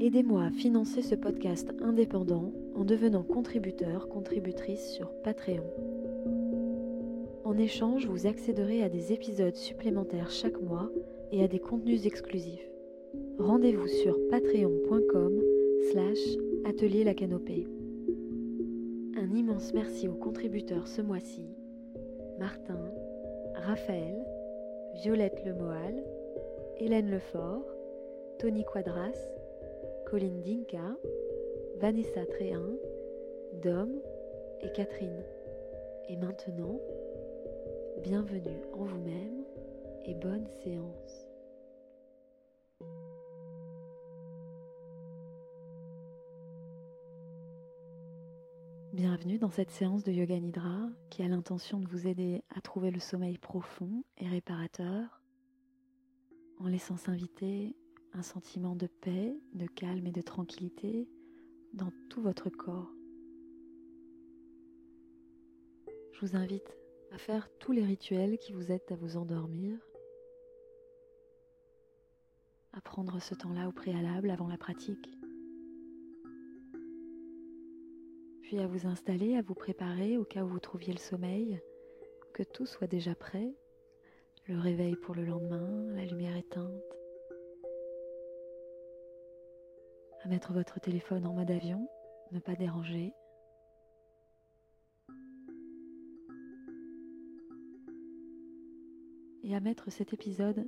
Aidez-moi à financer ce podcast indépendant en devenant contributeur, contributrice sur Patreon. En échange, vous accéderez à des épisodes supplémentaires chaque mois et à des contenus exclusifs. Rendez-vous sur patreon.com slash atelier la canopée. Un immense merci aux contributeurs ce mois-ci, Martin, Raphaël, Violette Lemoal, Hélène Lefort, Tony Quadras, Colline Dinka, Vanessa Tréhin, Dom et Catherine. Et maintenant, bienvenue en vous-même et bonne séance. Bienvenue dans cette séance de Yoga Nidra qui a l'intention de vous aider à trouver le sommeil profond et réparateur en laissant s'inviter un sentiment de paix, de calme et de tranquillité dans tout votre corps. Je vous invite à faire tous les rituels qui vous aident à vous endormir, à prendre ce temps-là au préalable avant la pratique, puis à vous installer, à vous préparer au cas où vous trouviez le sommeil, que tout soit déjà prêt, le réveil pour le lendemain, la lumière éteinte, à mettre votre téléphone en mode avion, ne pas déranger. Et à mettre cet épisode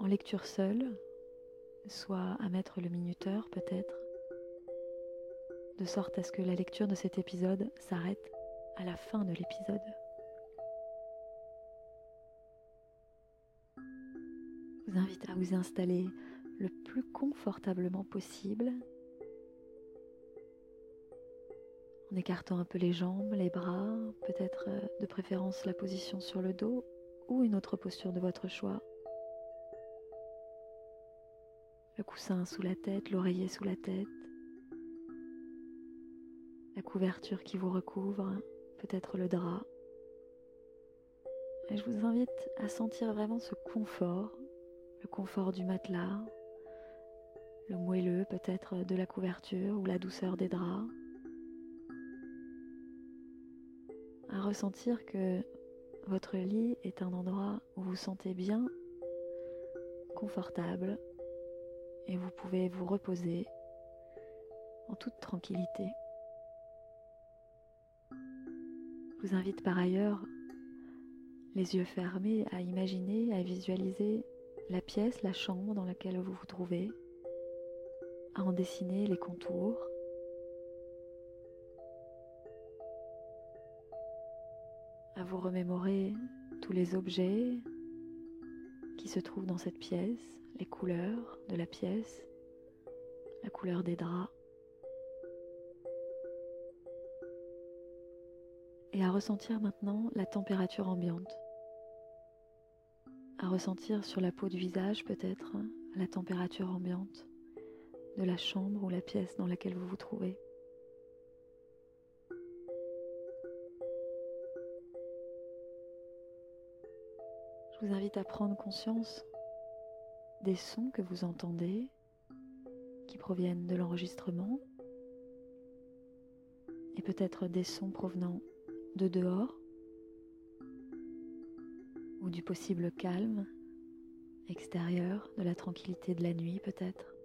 en lecture seule, soit à mettre le minuteur peut-être, de sorte à ce que la lecture de cet épisode s'arrête à la fin de l'épisode. Je vous invite à vous installer le plus confortablement possible en écartant un peu les jambes, les bras, peut-être euh, de préférence la position sur le dos ou une autre posture de votre choix. Le coussin sous la tête, l'oreiller sous la tête, la couverture qui vous recouvre, peut-être le drap. Et je vous invite à sentir vraiment ce confort, le confort du matelas, le moelleux peut-être de la couverture ou la douceur des draps. À ressentir que votre lit est un endroit où vous sentez bien, confortable, et vous pouvez vous reposer en toute tranquillité. Je vous invite par ailleurs, les yeux fermés, à imaginer, à visualiser la pièce, la chambre dans laquelle vous vous trouvez à en dessiner les contours. à vous remémorer tous les objets qui se trouvent dans cette pièce, les couleurs de la pièce, la couleur des draps, et à ressentir maintenant la température ambiante, à ressentir sur la peau du visage peut-être la température ambiante de la chambre ou la pièce dans laquelle vous vous trouvez. Je vous invite à prendre conscience des sons que vous entendez qui proviennent de l'enregistrement et peut-être des sons provenant de dehors ou du possible calme extérieur, de la tranquillité de la nuit peut-être.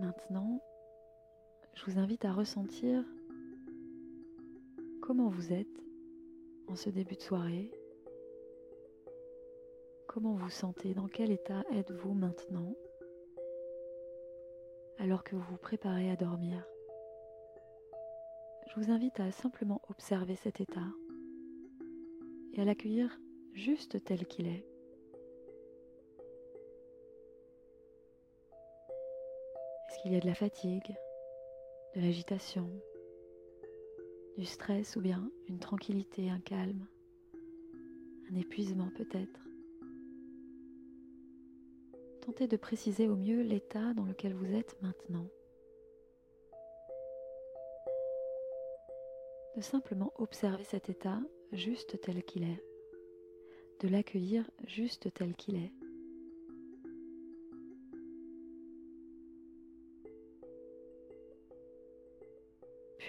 Maintenant, je vous invite à ressentir comment vous êtes en ce début de soirée, comment vous sentez, dans quel état êtes-vous maintenant alors que vous vous préparez à dormir. je vous invite à simplement observer cet état et à l'accueillir juste tel qu'il est. qu'il y a de la fatigue, de l'agitation, du stress ou bien une tranquillité, un calme, un épuisement peut-être Tentez de préciser au mieux l'état dans lequel vous êtes maintenant. De simplement observer cet état juste tel qu'il est. De l'accueillir juste tel qu'il est.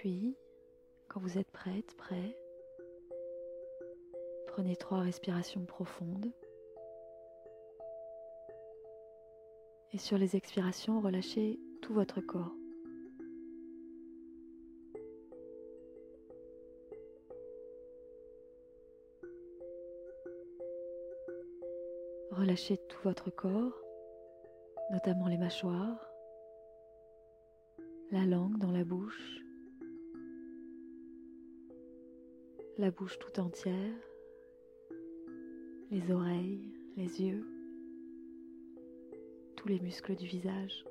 Puis, quand vous êtes prête, prêt, prenez trois respirations profondes. Et sur les expirations, relâchez tout votre corps. Relâchez tout votre corps, notamment les mâchoires, la langue dans la bouche, la bouche tout entière, les oreilles, les yeux, tous les muscles du visage.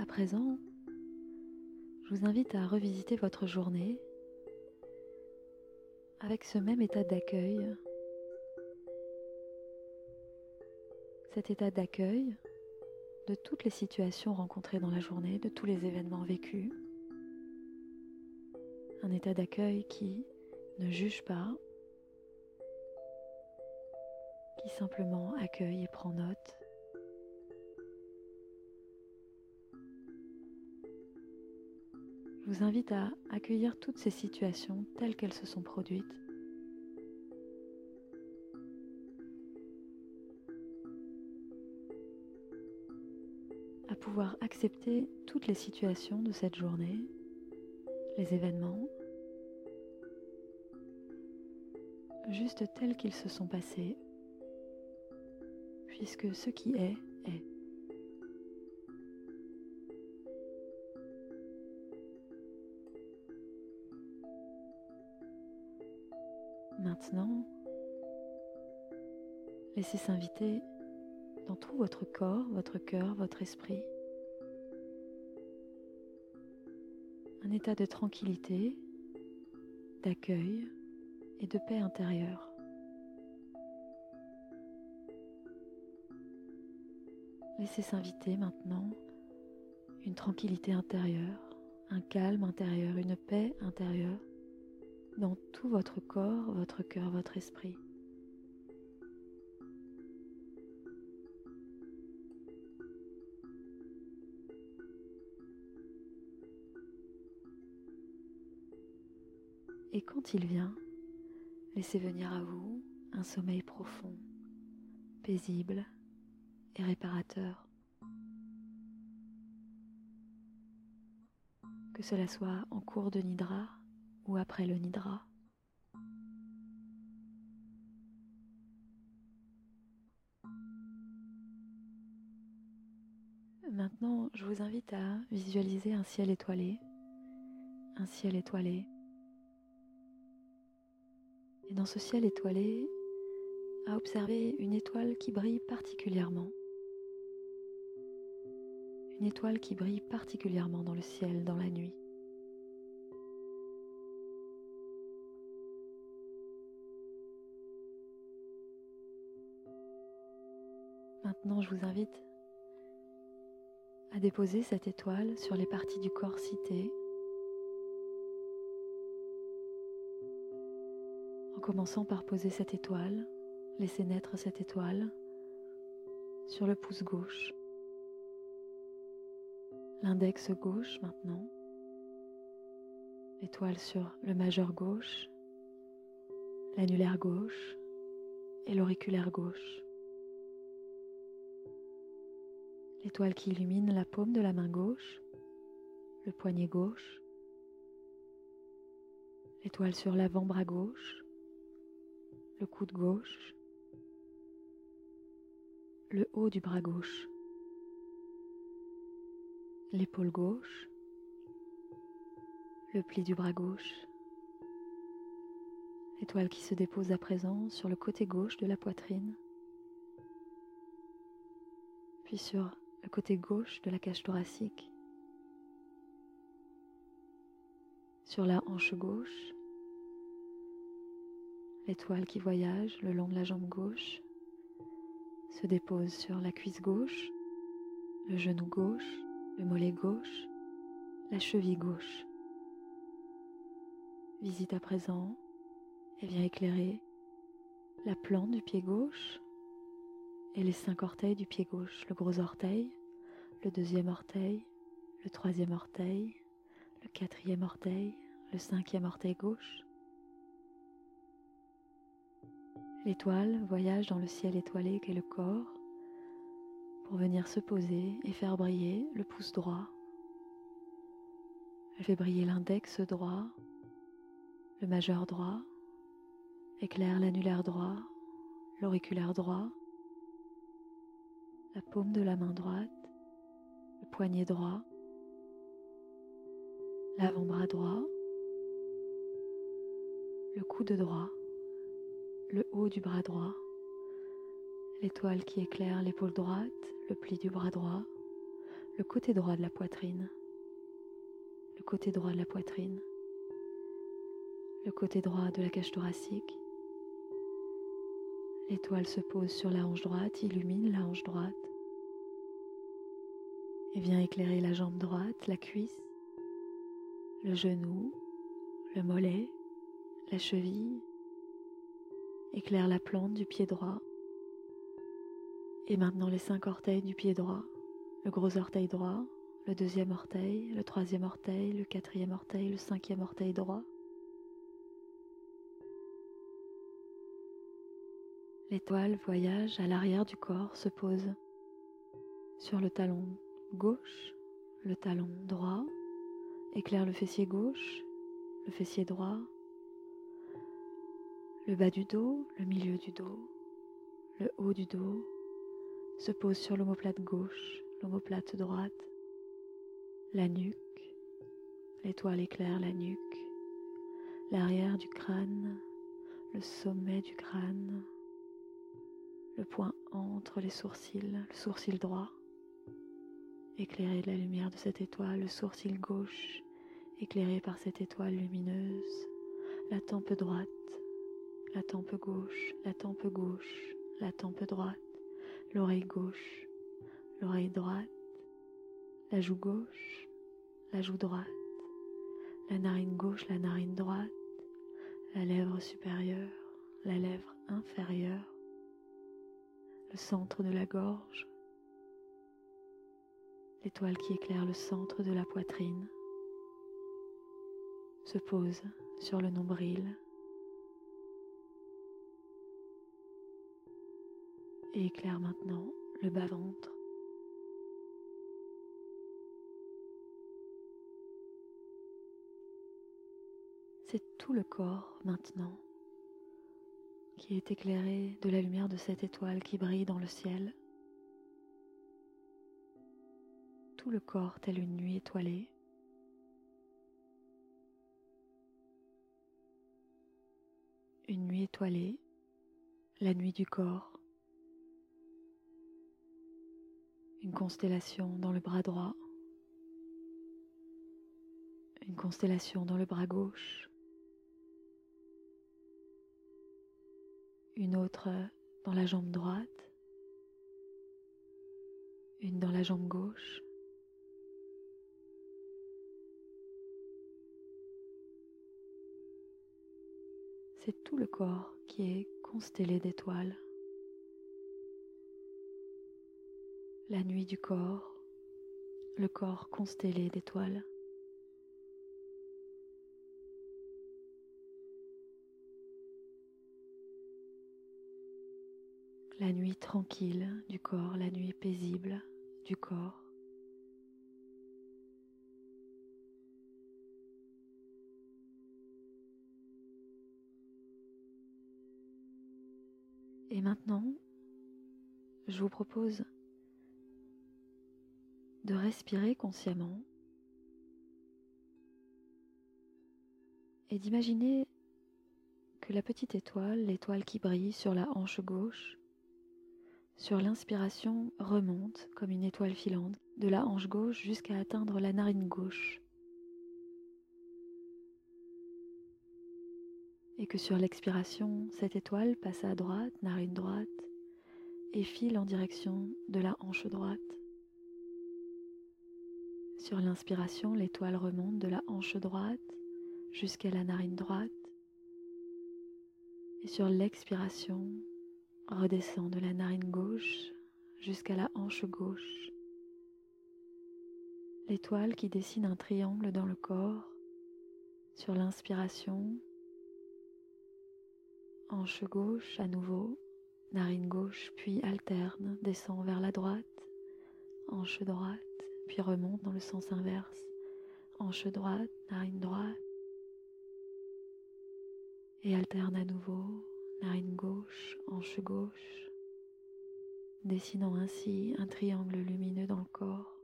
À présent, je vous invite à revisiter votre journée avec ce même état d'accueil cet état d'accueil de toutes les situations rencontrées dans la journée, de tous les événements vécus. Un état d'accueil qui ne juge pas, qui simplement accueille et prend note. Je vous invite à accueillir toutes ces situations telles qu'elles se sont produites pouvoir accepter toutes les situations de cette journée, les événements, juste tels qu'ils se sont passés, puisque ce qui est est. Maintenant, laissez s'inviter dans tout votre corps, votre cœur, votre esprit. Un état de tranquillité, d'accueil et de paix intérieure. Laissez s'inviter maintenant une tranquillité intérieure, un calme intérieur, une paix intérieure dans tout votre corps, votre cœur, votre esprit. Et quand il vient, laissez venir à vous un sommeil profond, paisible et réparateur. Que cela soit en cours de nidra ou après le nidra. Maintenant, je vous invite à visualiser un ciel étoilé, un ciel étoilé et dans ce ciel étoilé, à observer une étoile qui brille particulièrement. Une étoile qui brille particulièrement dans le ciel, dans la nuit. Maintenant, je vous invite à déposer cette étoile sur les parties du corps citées en commençant par poser cette étoile, laisser naître cette étoile sur le pouce gauche, l'index gauche maintenant, l'étoile sur le majeur gauche, l'annulaire gauche et l'auriculaire gauche. L'étoile qui illumine la paume de la main gauche, le poignet gauche, l'étoile sur l'avant-bras gauche, le coude gauche, le haut du bras gauche, l'épaule gauche, le pli du bras gauche, l'étoile qui se dépose à présent sur le côté gauche de la poitrine, puis sur le côté gauche de la cage thoracique, sur la hanche gauche, l'étoile qui voyage le long de la jambe gauche se dépose sur la cuisse gauche, le genou gauche, le mollet gauche, la cheville gauche. Visite à présent et vient éclairer la plante du pied gauche et les cinq orteils du pied gauche, le gros orteil, le deuxième orteil, le troisième orteil, le quatrième orteil, le cinquième orteil gauche. L'étoile voyage dans le ciel étoilé qu'est le corps pour venir se poser et faire briller le pouce droit. Elle fait briller l'index droit, le majeur droit, éclaire l'annulaire droit, l'auriculaire droit, la paume de la main droite, le poignet droit, l'avant-bras droit, le coude droit, le haut du bras droit, l'étoile qui éclaire l'épaule droite, le pli du bras droit, le côté droit de la poitrine, le côté droit de la poitrine, le côté droit de la cage thoracique. L'étoile se pose sur la hanche droite, illumine la hanche droite et vient éclairer la jambe droite, la cuisse, le genou, le mollet, la cheville, éclaire la plante du pied droit et maintenant les cinq orteils du pied droit, le gros orteil droit, le deuxième orteil, le troisième orteil, le quatrième orteil, le cinquième orteil droit. L'étoile voyage à l'arrière du corps, se pose sur le talon gauche, le talon droit, éclaire le fessier gauche, le fessier droit, le bas du dos, le milieu du dos, le haut du dos, se pose sur l'omoplate gauche, l'omoplate droite, la nuque, l'étoile éclaire la nuque, l'arrière du crâne, le sommet du crâne, le point entre les sourcils, le sourcil droit, éclairé de la lumière de cette étoile, le sourcil gauche, éclairé par cette étoile lumineuse, la tempe droite, la tempe gauche, la tempe gauche, la tempe droite, l'oreille gauche, l'oreille droite, la joue gauche, la joue droite, la narine gauche, la narine droite, la lèvre supérieure, la lèvre inférieure, le centre de la gorge, l'étoile qui éclaire le centre de la poitrine, se pose sur le nombril et éclaire maintenant le bas-ventre. C'est tout le corps maintenant qui est éclairé de la lumière de cette étoile qui brille dans le ciel. Tout le corps tel une nuit étoilée. Une nuit étoilée, la nuit du corps. Une constellation dans le bras droit. Une constellation dans le bras gauche. Une autre dans la jambe droite. Une dans la jambe gauche. C'est tout le corps qui est constellé d'étoiles. La nuit du corps, le corps constellé d'étoiles. La nuit tranquille du corps, la nuit paisible du corps. Et maintenant, je vous propose de respirer consciemment et d'imaginer que la petite étoile, l'étoile qui brille sur la hanche gauche, sur l'inspiration remonte comme une étoile filante de la hanche gauche jusqu'à atteindre la narine gauche. Et que sur l'expiration, cette étoile passe à droite, narine droite, et file en direction de la hanche droite. Sur l'inspiration, l'étoile remonte de la hanche droite jusqu'à la narine droite. Et sur l'expiration, redescend de la narine gauche jusqu'à la hanche gauche. L'étoile qui dessine un triangle dans le corps. Sur l'inspiration, hanche gauche à nouveau, narine gauche, puis alterne, descend vers la droite, hanche droite, puis remonte dans le sens inverse, hanche droite, narine droite, et alterne à nouveau, narine gauche, hanche gauche, dessinant ainsi un triangle lumineux dans le corps.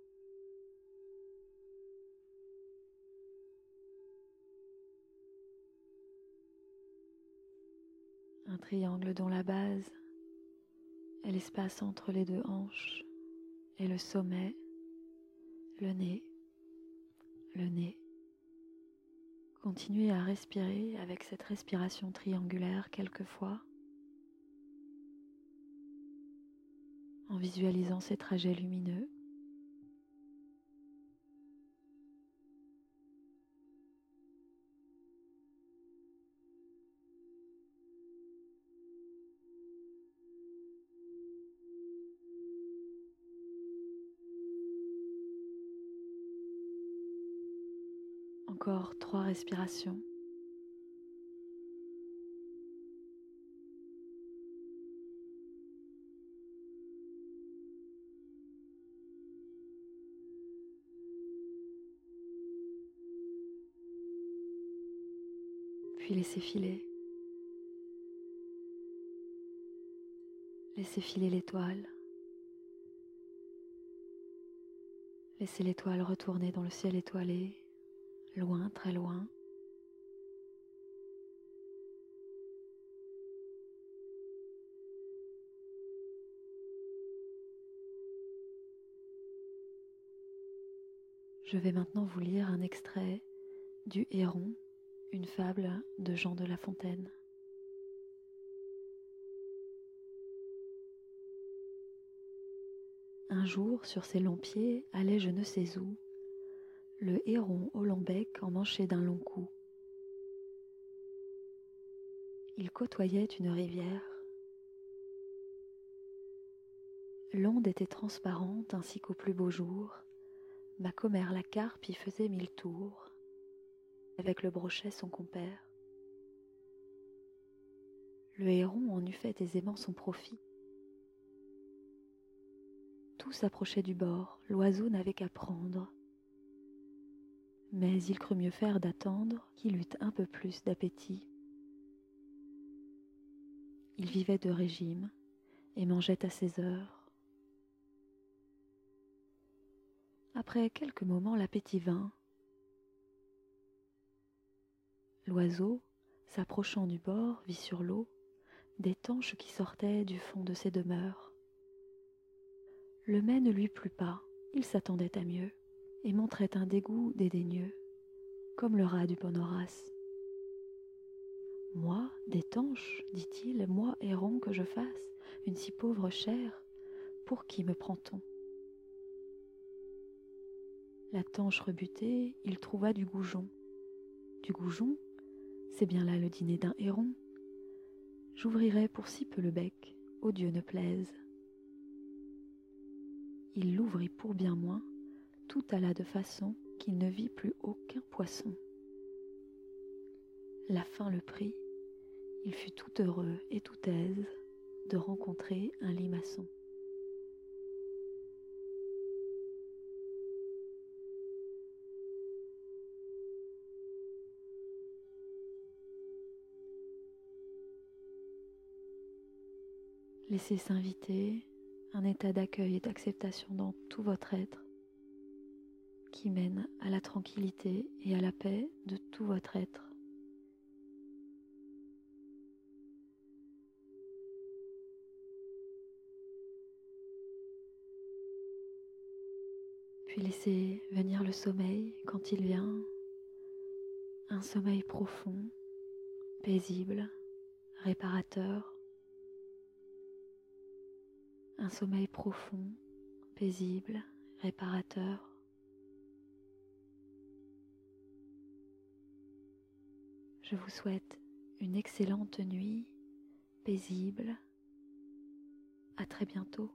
Un triangle dont la base est l'espace entre les deux hanches et le sommet, le nez, le nez. Continuez à respirer avec cette respiration triangulaire quelquefois en visualisant ces trajets lumineux. Encore trois respirations. Puis laissez filer. Laissez filer l'étoile. Laissez l'étoile retourner dans le ciel étoilé loin, très loin. Je vais maintenant vous lire un extrait du Héron, une fable de Jean de La Fontaine. Un jour, sur ses longs pieds, allait je ne sais où, le héron au long bec emmanché d'un long cou. Il côtoyait une rivière. L'onde était transparente ainsi qu'au plus beau jour. Ma commère la carpe y faisait mille tours, avec le brochet son compère. Le héron en eût fait aisément son profit. Tout s'approchait du bord, l'oiseau n'avait qu'à prendre mais il crut mieux faire d'attendre qu'il eût un peu plus d'appétit. Il vivait de régime et mangeait à ses heures. Après quelques moments, l'appétit vint. L'oiseau, s'approchant du bord, vit sur l'eau des tanches qui sortaient du fond de ses demeures. Le mets ne lui plut pas, il s'attendait à mieux et montrait un dégoût dédaigneux, comme le rat du bon Horace. Moi, d'étanche, dit-il, moi, héron, que je fasse, une si pauvre chair, pour qui me prend-on? La tanche rebutée, il trouva du goujon. Du goujon, c'est bien là le dîner d'un héron. J'ouvrirai pour si peu le bec, au Dieu ne plaise. Il l'ouvrit pour bien moins, tout alla de façon qu'il ne vit plus aucun poisson. La faim le prit, il fut tout heureux et tout aise de rencontrer un limaçon. Laissez s'inviter un état d'accueil et d'acceptation dans tout votre être qui mène à la tranquillité et à la paix de tout votre être. Puis laissez venir le sommeil quand il vient, un sommeil profond, paisible, réparateur, un sommeil profond, paisible, réparateur. Je vous souhaite une excellente nuit, paisible. À très bientôt.